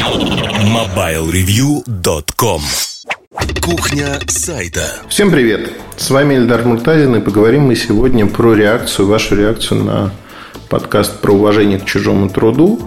MobileReview.com Кухня сайта Всем привет! С вами Эльдар Муртазин и поговорим мы сегодня про реакцию, вашу реакцию на подкаст про уважение к чужому труду.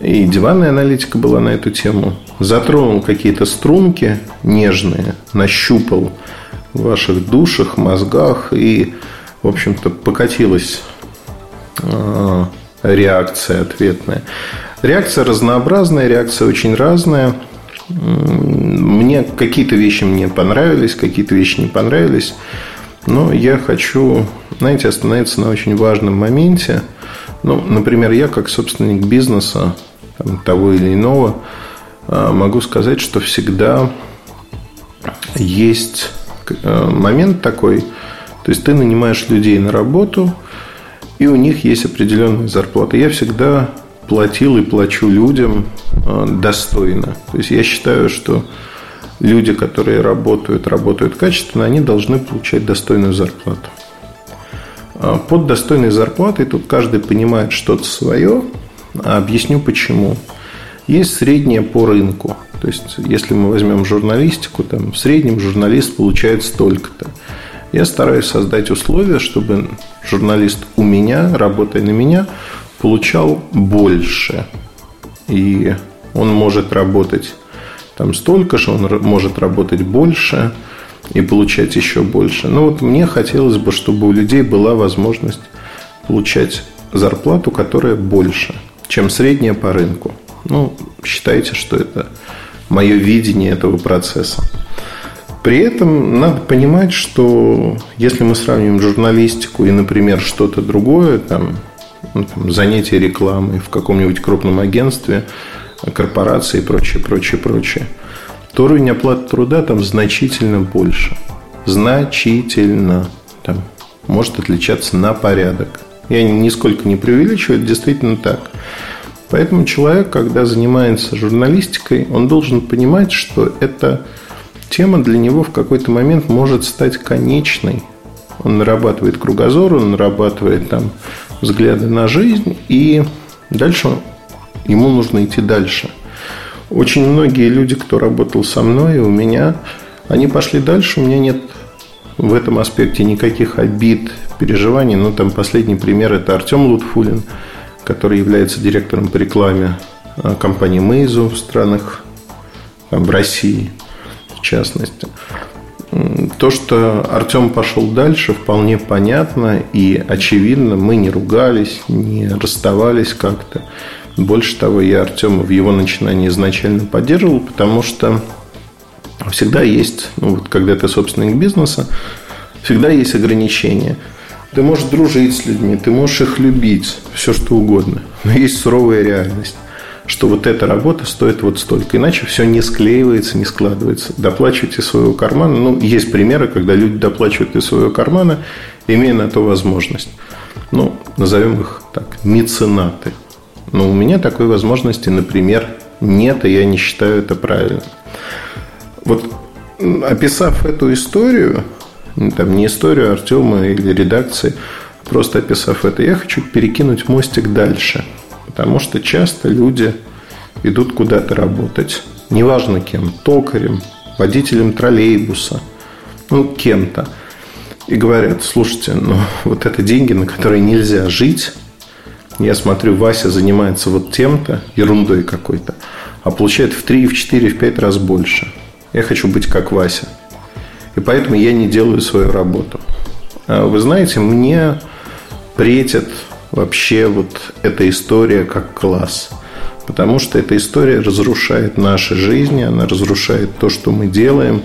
И диванная аналитика была на эту тему. Затронул какие-то струнки нежные, нащупал в ваших душах, мозгах и, в общем-то, покатилась э, реакция ответная. Реакция разнообразная, реакция очень разная. Мне какие-то вещи мне понравились, какие-то вещи не понравились. Но я хочу, знаете, остановиться на очень важном моменте. Ну, например, я как собственник бизнеса там, того или иного а, могу сказать, что всегда есть э, момент такой, то есть ты нанимаешь людей на работу, и у них есть определенная зарплата. Я всегда платил и плачу людям э, достойно. То есть я считаю, что люди, которые работают, работают качественно, они должны получать достойную зарплату. А под достойной зарплатой тут каждый понимает что-то свое. А объясню почему. Есть среднее по рынку. То есть, если мы возьмем журналистику, там в среднем журналист получает столько-то. Я стараюсь создать условия, чтобы журналист у меня, работая на меня, получал больше. И он может работать там столько же, он может работать больше и получать еще больше. Но вот мне хотелось бы, чтобы у людей была возможность получать зарплату, которая больше, чем средняя по рынку. Ну, считайте, что это мое видение этого процесса. При этом надо понимать, что если мы сравниваем журналистику и, например, что-то другое, там, ну, там, занятие рекламой в каком-нибудь крупном агентстве, корпорации и прочее, прочее, прочее, то уровень оплаты труда там значительно больше. Значительно. Там может отличаться на порядок. Я нисколько не преувеличиваю, это действительно так. Поэтому человек, когда занимается журналистикой, он должен понимать, что эта тема для него в какой-то момент может стать конечной. Он нарабатывает кругозор, он нарабатывает там взгляды на жизнь, и дальше ему нужно идти дальше. Очень многие люди, кто работал со мной и у меня, они пошли дальше, у меня нет в этом аспекте никаких обид, переживаний. Ну, там последний пример – это Артем Лутфулин, который является директором по рекламе а, компании Мейзу в странах, там, в России в частности. То, что Артем пошел дальше, вполне понятно и очевидно. Мы не ругались, не расставались как-то. Больше того, я Артема в его начинании изначально поддерживал, потому что всегда есть, ну, вот когда ты собственник бизнеса, всегда есть ограничения. Ты можешь дружить с людьми, ты можешь их любить, все что угодно. Но есть суровая реальность что вот эта работа стоит вот столько. Иначе все не склеивается, не складывается. Доплачивайте своего кармана. Ну, есть примеры, когда люди доплачивают из своего кармана, имея на то возможность. Ну, назовем их так, меценаты. Но у меня такой возможности, например, нет, и я не считаю это правильным. Вот описав эту историю, там не историю Артема или редакции, просто описав это, я хочу перекинуть мостик дальше – Потому что часто люди идут куда-то работать, неважно кем, токарем, водителем троллейбуса, ну, кем-то. И говорят, слушайте, ну, вот это деньги, на которые нельзя жить. Я смотрю, Вася занимается вот тем-то, ерундой какой-то, а получает в 3, в 4, в 5 раз больше. Я хочу быть как Вася. И поэтому я не делаю свою работу. А вы знаете, мне претят вообще вот эта история как класс. Потому что эта история разрушает наши жизни, она разрушает то, что мы делаем,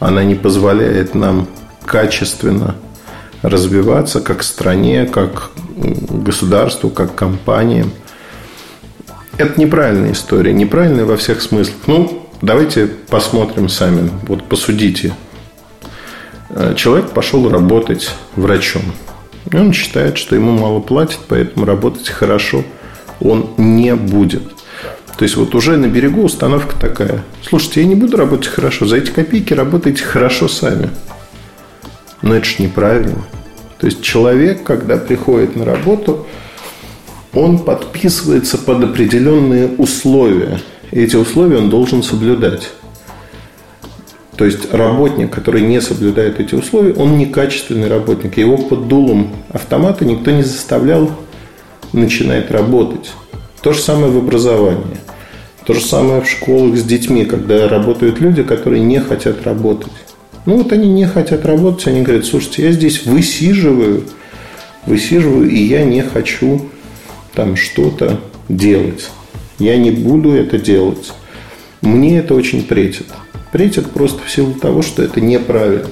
она не позволяет нам качественно развиваться как стране, как государству, как компаниям. Это неправильная история, неправильная во всех смыслах. Ну, давайте посмотрим сами, вот посудите. Человек пошел работать врачом. И он считает, что ему мало платят, поэтому работать хорошо он не будет. То есть вот уже на берегу установка такая. Слушайте, я не буду работать хорошо. За эти копейки работайте хорошо сами. Но это же неправильно. То есть человек, когда приходит на работу, он подписывается под определенные условия. эти условия он должен соблюдать. То есть работник, который не соблюдает эти условия, он некачественный работник. Его под дулом автомата никто не заставлял начинать работать. То же самое в образовании. То же самое в школах с детьми, когда работают люди, которые не хотят работать. Ну вот они не хотят работать, они говорят, слушайте, я здесь высиживаю, высиживаю, и я не хочу там что-то делать. Я не буду это делать. Мне это очень претит. Претит просто в силу того, что это неправильно.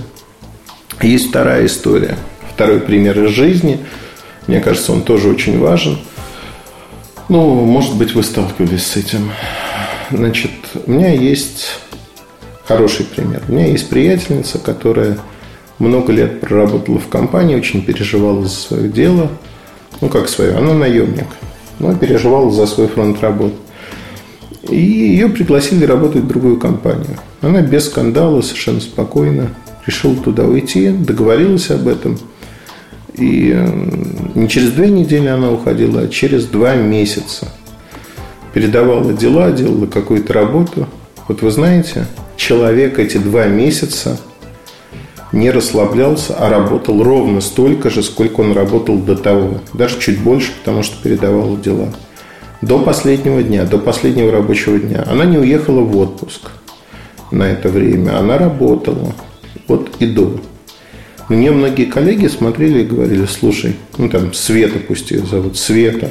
Есть вторая история, второй пример из жизни. Мне кажется, он тоже очень важен. Ну, может быть, вы сталкивались с этим. Значит, у меня есть хороший пример. У меня есть приятельница, которая много лет проработала в компании, очень переживала за свое дело. Ну, как свое, она наемник. Но переживала за свой фронт работы. И ее пригласили работать в другую компанию. Она без скандала, совершенно спокойно решила туда уйти, договорилась об этом. И не через две недели она уходила, а через два месяца. Передавала дела, делала какую-то работу. Вот вы знаете, человек эти два месяца не расслаблялся, а работал ровно столько же, сколько он работал до того. Даже чуть больше, потому что передавал дела. До последнего дня, до последнего рабочего дня. Она не уехала в отпуск на это время. Она работала. Вот и до. Мне многие коллеги смотрели и говорили, слушай, ну там Света пусть ее зовут, Света,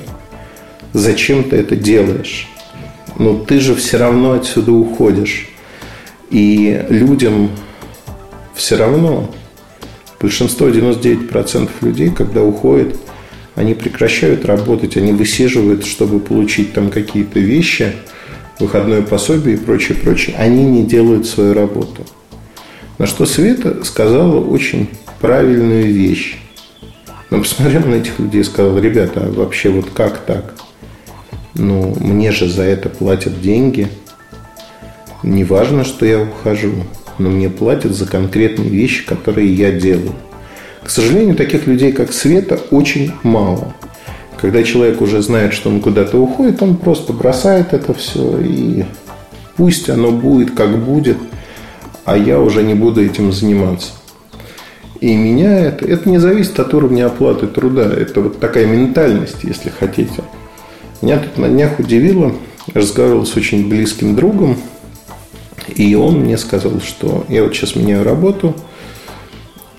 зачем ты это делаешь? Ну ты же все равно отсюда уходишь. И людям все равно, большинство, 99% людей, когда уходят, они прекращают работать, они высиживают, чтобы получить там какие-то вещи, выходное пособие и прочее, прочее. Они не делают свою работу. На что Света сказала очень правильную вещь. Но посмотрел на этих людей и сказал, ребята, а вообще вот как так? Ну, мне же за это платят деньги – не важно, что я ухожу, но мне платят за конкретные вещи, которые я делаю. К сожалению, таких людей, как Света, очень мало. Когда человек уже знает, что он куда-то уходит, он просто бросает это все и пусть оно будет, как будет, а я уже не буду этим заниматься. И меня это, это не зависит от уровня оплаты труда. Это вот такая ментальность, если хотите. Меня тут на днях удивило. Я разговаривал с очень близким другом, и он мне сказал, что я вот сейчас меняю работу,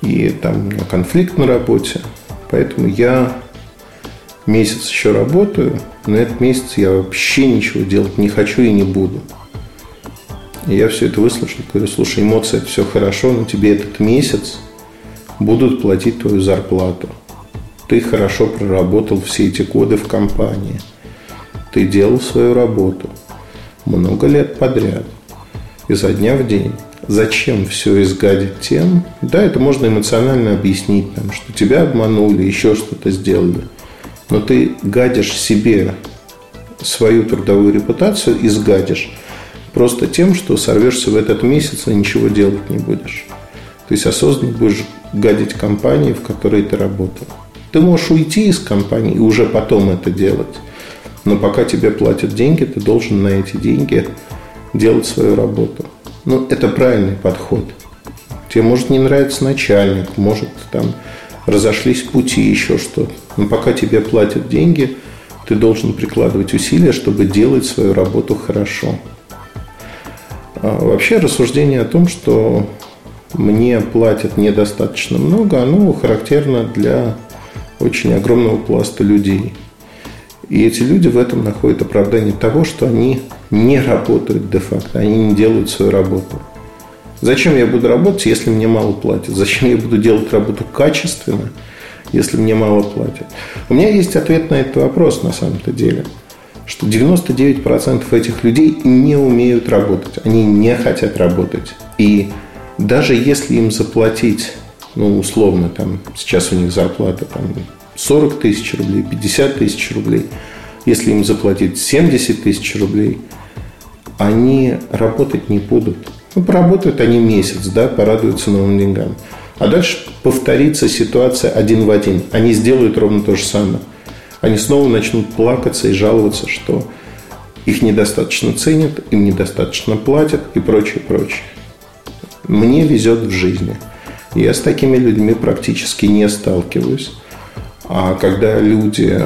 и там у меня конфликт на работе, поэтому я месяц еще работаю, но этот месяц я вообще ничего делать не хочу и не буду. И я все это выслушал, говорю, слушай, эмоции это все хорошо, но тебе этот месяц будут платить твою зарплату. Ты хорошо проработал все эти годы в компании. Ты делал свою работу много лет подряд – изо дня в день. Зачем все изгадить тем? Да, это можно эмоционально объяснить, там, что тебя обманули, еще что-то сделали. Но ты гадишь себе свою трудовую репутацию и сгадишь просто тем, что сорвешься в этот месяц и ничего делать не будешь. То есть осознанно будешь гадить компании, в которой ты работал. Ты можешь уйти из компании и уже потом это делать. Но пока тебе платят деньги, ты должен на эти деньги делать свою работу. Ну, это правильный подход. Тебе может не нравится начальник, может там разошлись пути, еще что-то. Но пока тебе платят деньги, ты должен прикладывать усилия, чтобы делать свою работу хорошо. А вообще рассуждение о том, что мне платят недостаточно много, оно характерно для очень огромного пласта людей. И эти люди в этом находят оправдание того, что они не работают де-факто, они не делают свою работу. Зачем я буду работать, если мне мало платят? Зачем я буду делать работу качественно, если мне мало платят? У меня есть ответ на этот вопрос на самом-то деле. Что 99% этих людей не умеют работать. Они не хотят работать. И даже если им заплатить, ну, условно, там, сейчас у них зарплата там, 40 тысяч рублей, 50 тысяч рублей, если им заплатить 70 тысяч рублей – они работать не будут. Ну, поработают они месяц, да, порадуются новым деньгам. А дальше повторится ситуация один в один. Они сделают ровно то же самое. Они снова начнут плакаться и жаловаться, что их недостаточно ценят, им недостаточно платят и прочее, прочее. Мне везет в жизни. Я с такими людьми практически не сталкиваюсь. А когда люди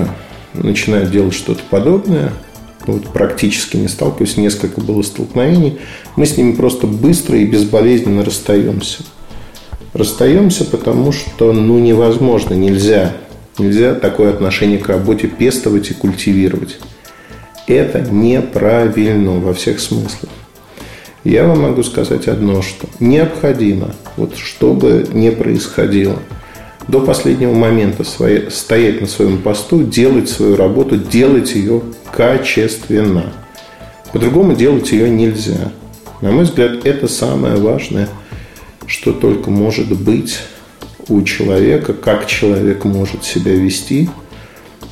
начинают делать что-то подобное, вот практически не сталкиваюсь, несколько было столкновений, мы с ними просто быстро и безболезненно расстаемся. Расстаемся, потому что ну, невозможно, нельзя. Нельзя такое отношение к работе пестовать и культивировать. Это неправильно во всех смыслах. Я вам могу сказать одно, что необходимо, вот что бы ни происходило, до последнего момента свои, стоять на своем посту, делать свою работу, делать ее качественно. По-другому делать ее нельзя. На мой взгляд, это самое важное, что только может быть у человека, как человек может себя вести.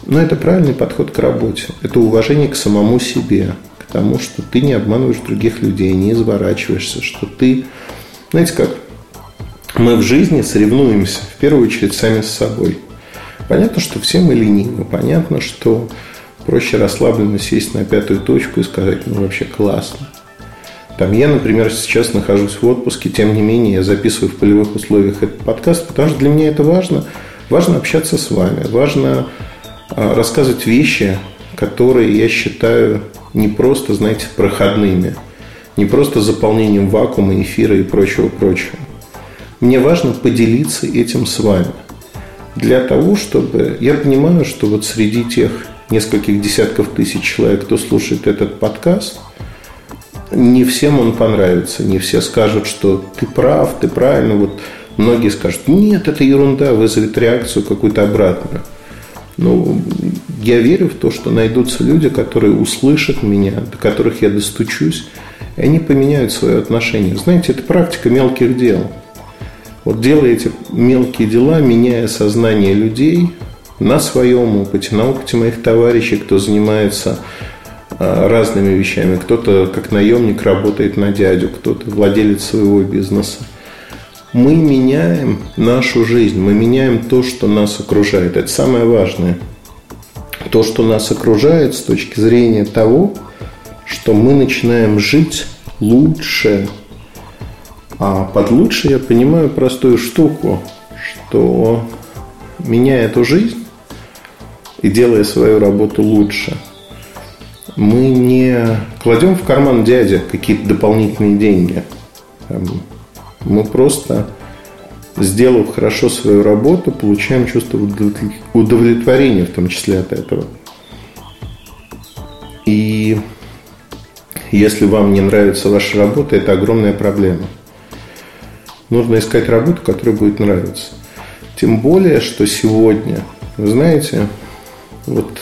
Но это правильный подход к работе. Это уважение к самому себе, к тому, что ты не обманываешь других людей, не изворачиваешься, что ты... Знаете как? Мы в жизни соревнуемся, в первую очередь, сами с собой. Понятно, что все мы ленивы. Понятно, что проще расслабленно сесть на пятую точку и сказать, ну, вообще классно. Там я, например, сейчас нахожусь в отпуске, тем не менее я записываю в полевых условиях этот подкаст, потому что для меня это важно. Важно общаться с вами, важно а, рассказывать вещи, которые я считаю не просто, знаете, проходными, не просто заполнением вакуума, эфира и прочего-прочего. Мне важно поделиться этим с вами. Для того, чтобы... Я понимаю, что вот среди тех нескольких десятков тысяч человек, кто слушает этот подкаст – не всем он понравится, не все скажут, что ты прав, ты правильно. Вот многие скажут, нет, это ерунда, вызовет реакцию какую-то обратную. Ну, я верю в то, что найдутся люди, которые услышат меня, до которых я достучусь, и они поменяют свое отношение. Знаете, это практика мелких дел. Вот делая эти мелкие дела, меняя сознание людей на своем опыте, на опыте моих товарищей, кто занимается а, разными вещами. Кто-то как наемник работает на дядю, кто-то владелец своего бизнеса. Мы меняем нашу жизнь, мы меняем то, что нас окружает. Это самое важное. То, что нас окружает с точки зрения того, что мы начинаем жить лучше. А под лучше я понимаю простую штуку, что меняя эту жизнь и делая свою работу лучше – мы не кладем в карман дядя какие-то дополнительные деньги. Мы просто, сделав хорошо свою работу, получаем чувство удовлетворения, в том числе от этого. И если вам не нравится ваша работа, это огромная проблема. Нужно искать работу, которая будет нравиться. Тем более, что сегодня, вы знаете, вот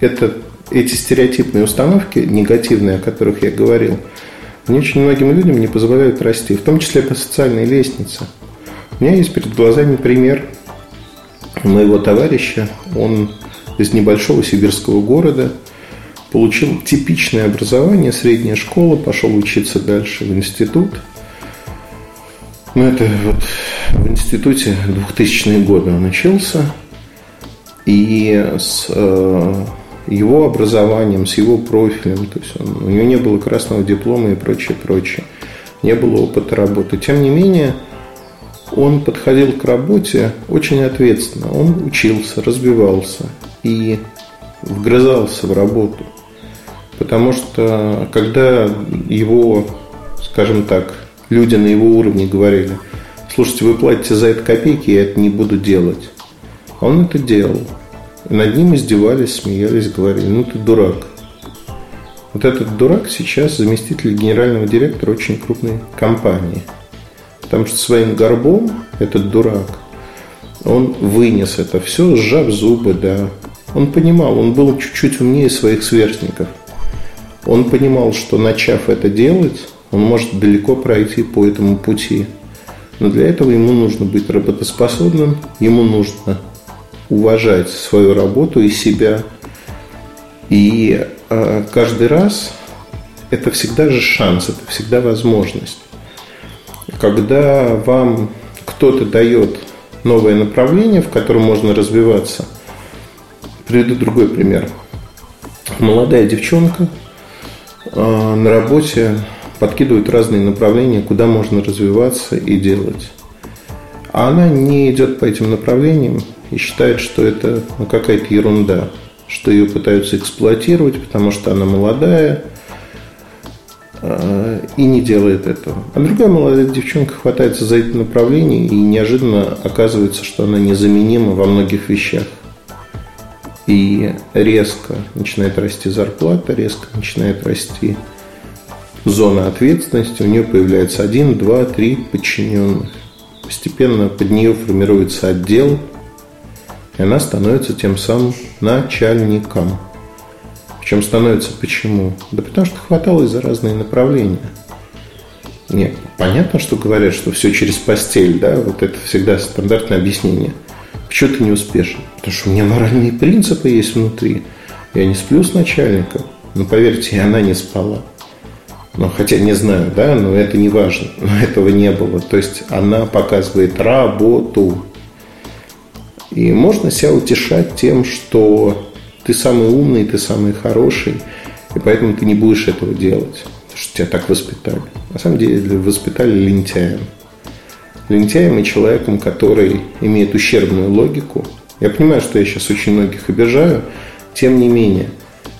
это эти стереотипные установки, негативные, о которых я говорил, они очень многим людям не позволяют расти, в том числе по социальной лестнице. У меня есть перед глазами пример моего товарища. Он из небольшого сибирского города получил типичное образование, средняя школа, пошел учиться дальше в институт. Ну, это вот в институте 2000-е годы он учился. И с э, его образованием, с его профилем. То есть он, у него не было красного диплома и прочее, прочее. Не было опыта работы. Тем не менее, он подходил к работе очень ответственно. Он учился, разбивался и вгрызался в работу. Потому что когда его, скажем так, люди на его уровне говорили, слушайте, вы платите за это копейки, я это не буду делать. Он это делал. Над ним издевались, смеялись, говорили, ну ты дурак. Вот этот дурак сейчас заместитель генерального директора очень крупной компании. Потому что своим горбом этот дурак, он вынес это все, сжав зубы, да. Он понимал, он был чуть-чуть умнее своих сверстников. Он понимал, что начав это делать, он может далеко пройти по этому пути. Но для этого ему нужно быть работоспособным, ему нужно уважать свою работу и себя. И э, каждый раз это всегда же шанс, это всегда возможность. Когда вам кто-то дает новое направление, в котором можно развиваться, приведу другой пример. молодая девчонка а, на работе подкидывает разные направления, куда можно развиваться и делать. А она не идет по этим направлениям и считает, что это какая-то ерунда, что ее пытаются эксплуатировать, потому что она молодая э, и не делает этого. А другая молодая девчонка хватается за это направление и неожиданно оказывается, что она незаменима во многих вещах. И резко начинает расти зарплата, резко начинает расти зона ответственности, у нее появляется один, два, три подчиненных. Постепенно под нее формируется отдел, и она становится тем самым начальником. Причем становится почему? Да потому что хваталось за разные направления. Нет, понятно, что говорят, что все через постель, да, вот это всегда стандартное объяснение. Почему ты не успешен? Потому что у меня моральные принципы есть внутри. Я не сплю с начальником. Но поверьте, и она не спала. Ну, хотя не знаю, да, но это не важно. Но этого не было. То есть она показывает работу. И можно себя утешать тем, что ты самый умный, ты самый хороший, и поэтому ты не будешь этого делать. Потому что тебя так воспитали. На самом деле воспитали лентяем. Лентяем и человеком, который имеет ущербную логику. Я понимаю, что я сейчас очень многих обижаю. Тем не менее,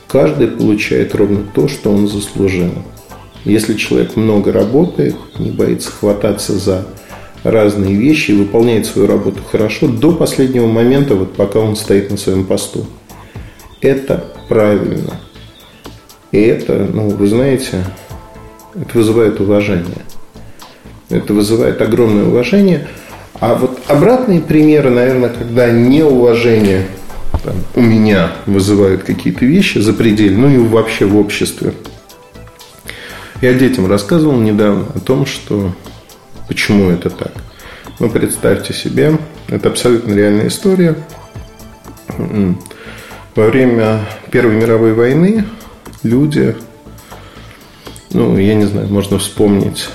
каждый получает ровно то, что он заслужил. Если человек много работает, не боится хвататься за разные вещи выполняет свою работу хорошо до последнего момента, вот пока он стоит на своем посту. Это правильно. И это, ну, вы знаете, это вызывает уважение. Это вызывает огромное уважение. А вот обратные примеры, наверное, когда неуважение там, у меня вызывают какие-то вещи за предель, ну и вообще в обществе – я детям рассказывал недавно о том, что почему это так. Ну, представьте себе, это абсолютно реальная история. Во время Первой мировой войны люди, ну, я не знаю, можно вспомнить,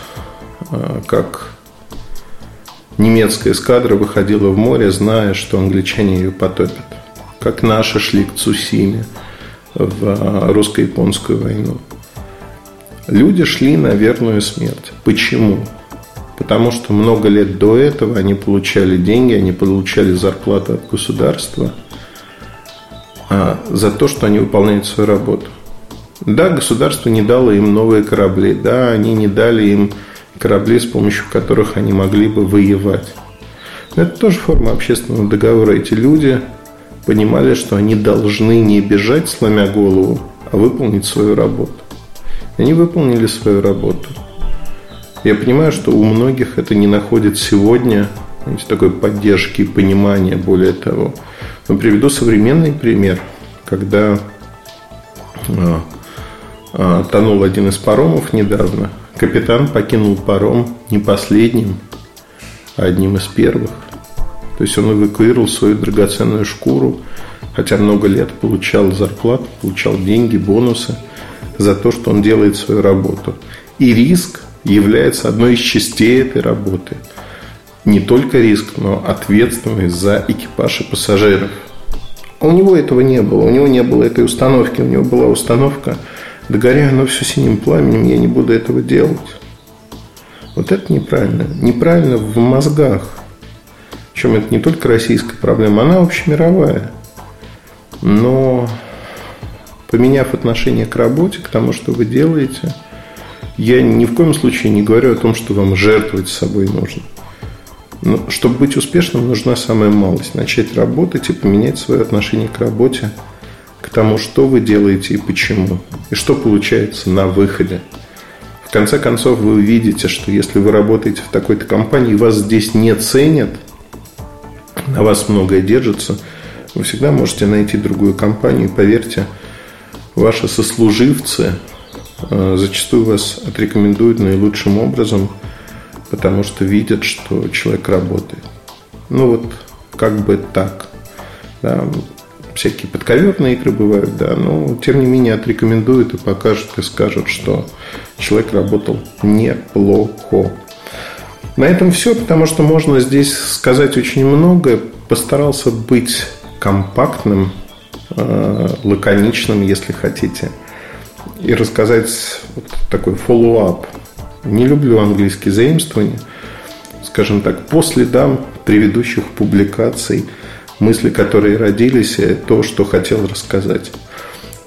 а, как немецкая эскадра выходила в море, зная, что англичане ее потопят. Как наши шли к Цусиме в а, русско-японскую войну. Люди шли на верную смерть. Почему? Потому что много лет до этого они получали деньги, они получали зарплату от государства а, за то, что они выполняют свою работу. Да, государство не дало им новые корабли, да, они не дали им корабли, с помощью которых они могли бы воевать. Но это тоже форма общественного договора. Эти люди понимали, что они должны не бежать, сломя голову, а выполнить свою работу. Они выполнили свою работу. Я понимаю, что у многих это не находит сегодня знаете, такой поддержки и понимания, более того. Но приведу современный пример, когда а, а, тонул один из паромов недавно. Капитан покинул паром не последним, а одним из первых. То есть он эвакуировал свою драгоценную шкуру, хотя много лет получал зарплату, получал деньги, бонусы – за то, что он делает свою работу. И риск является одной из частей этой работы. Не только риск, но ответственность за экипаж и пассажиров. У него этого не было. У него не было этой установки. У него была установка «Да горя оно все синим пламенем, я не буду этого делать». Вот это неправильно. Неправильно в мозгах. Причем это не только российская проблема, она общемировая. Но поменяв отношение к работе, к тому, что вы делаете, я ни в коем случае не говорю о том, что вам жертвовать собой нужно. Но чтобы быть успешным, нужна самая малость. Начать работать и поменять свое отношение к работе, к тому, что вы делаете и почему. И что получается на выходе. В конце концов, вы увидите, что если вы работаете в такой-то компании, вас здесь не ценят, на вас многое держится, вы всегда можете найти другую компанию. И поверьте, ваши сослуживцы э, зачастую вас отрекомендуют наилучшим образом, потому что видят, что человек работает. Ну вот, как бы так. Да, всякие подковерные игры бывают, да, но тем не менее отрекомендуют и покажут и скажут, что человек работал неплохо. На этом все, потому что можно здесь сказать очень многое. Постарался быть компактным, лаконичным, если хотите, и рассказать вот такой follow-up. Не люблю английские заимствования. Скажем так, по следам предыдущих публикаций, мысли, которые родились, и то, что хотел рассказать.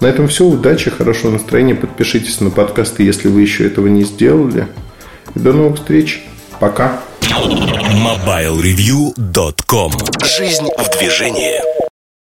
На этом все. Удачи, хорошего настроения. Подпишитесь на подкасты, если вы еще этого не сделали. И до новых встреч. Пока. MobileReview.com Жизнь в движении.